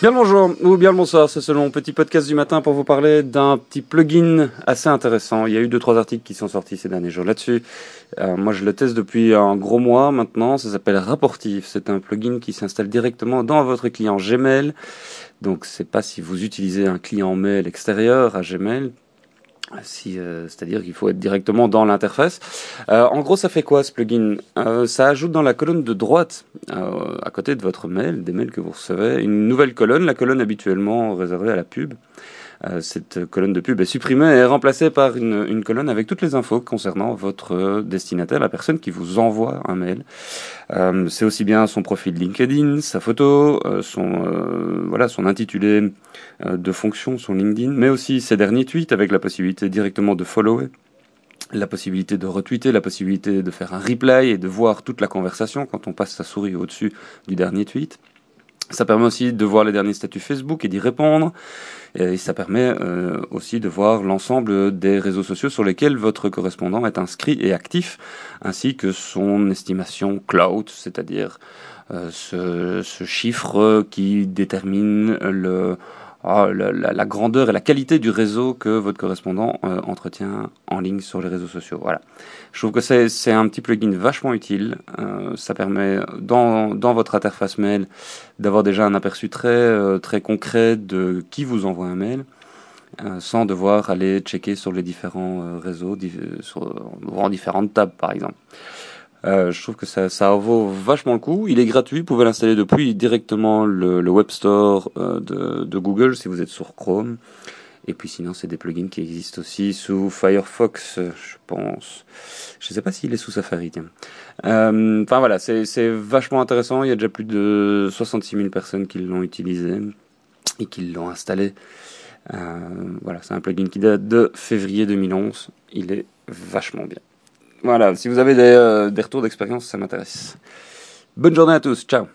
Bien le bonjour ou bien le bonsoir, c'est selon petit podcast du matin pour vous parler d'un petit plugin assez intéressant. Il y a eu deux trois articles qui sont sortis ces derniers jours là-dessus. Euh, moi je le teste depuis un gros mois maintenant, ça s'appelle Rapportif. C'est un plugin qui s'installe directement dans votre client Gmail. Donc c'est pas si vous utilisez un client mail extérieur à Gmail, si, euh, c'est-à-dire qu'il faut être directement dans l'interface. Euh, en gros, ça fait quoi ce plugin? Euh, Ça ajoute dans la colonne de droite, à côté de votre mail, des mails que vous recevez, une nouvelle colonne, la colonne habituellement réservée à la pub. Euh, cette colonne de pub est supprimée et remplacée par une, une, colonne avec toutes les infos concernant votre destinataire, la personne qui vous envoie un mail. Euh, c'est aussi bien son profil LinkedIn, sa photo, euh, son voilà son intitulé de fonction, son LinkedIn, mais aussi ses derniers tweets avec la possibilité directement de follower la possibilité de retweeter, la possibilité de faire un replay et de voir toute la conversation quand on passe sa souris au-dessus du dernier tweet. Ça permet aussi de voir les derniers statuts Facebook et d'y répondre. Et ça permet euh, aussi de voir l'ensemble des réseaux sociaux sur lesquels votre correspondant est inscrit et actif, ainsi que son estimation cloud, c'est-à-dire euh, ce, ce, chiffre qui détermine le ah, la, la, grandeur et la qualité du réseau que votre correspondant euh, entretient en ligne sur les réseaux sociaux. Voilà. Je trouve que c'est un petit plugin vachement utile. Euh, ça permet dans, dans votre interface mail d'avoir déjà un aperçu très, euh, très concret de qui vous envoie un mail. sans devoir aller checker sur les différents réseaux, sur, en différentes tables par exemple. Euh, je trouve que ça, ça vaut vachement le coup. Il est gratuit, vous pouvez l'installer depuis directement le, le Web Store euh, de, de, Google si vous êtes sur Chrome. Et puis sinon, c'est des plugins qui existent aussi sous Firefox, je pense. Je sais pas s'il est sous Safari. Euh, enfin voilà, c'est vachement intéressant. Il y a déjà plus de 66 000 personnes qui l'ont utilisé et qui l'ont installé. Euh, voilà, c'est un plugin qui date de février 2011. Il est vachement bien. Voilà, si vous avez des, euh, des retours d'expérience, ça m'intéresse. Bonne journée à tous, ciao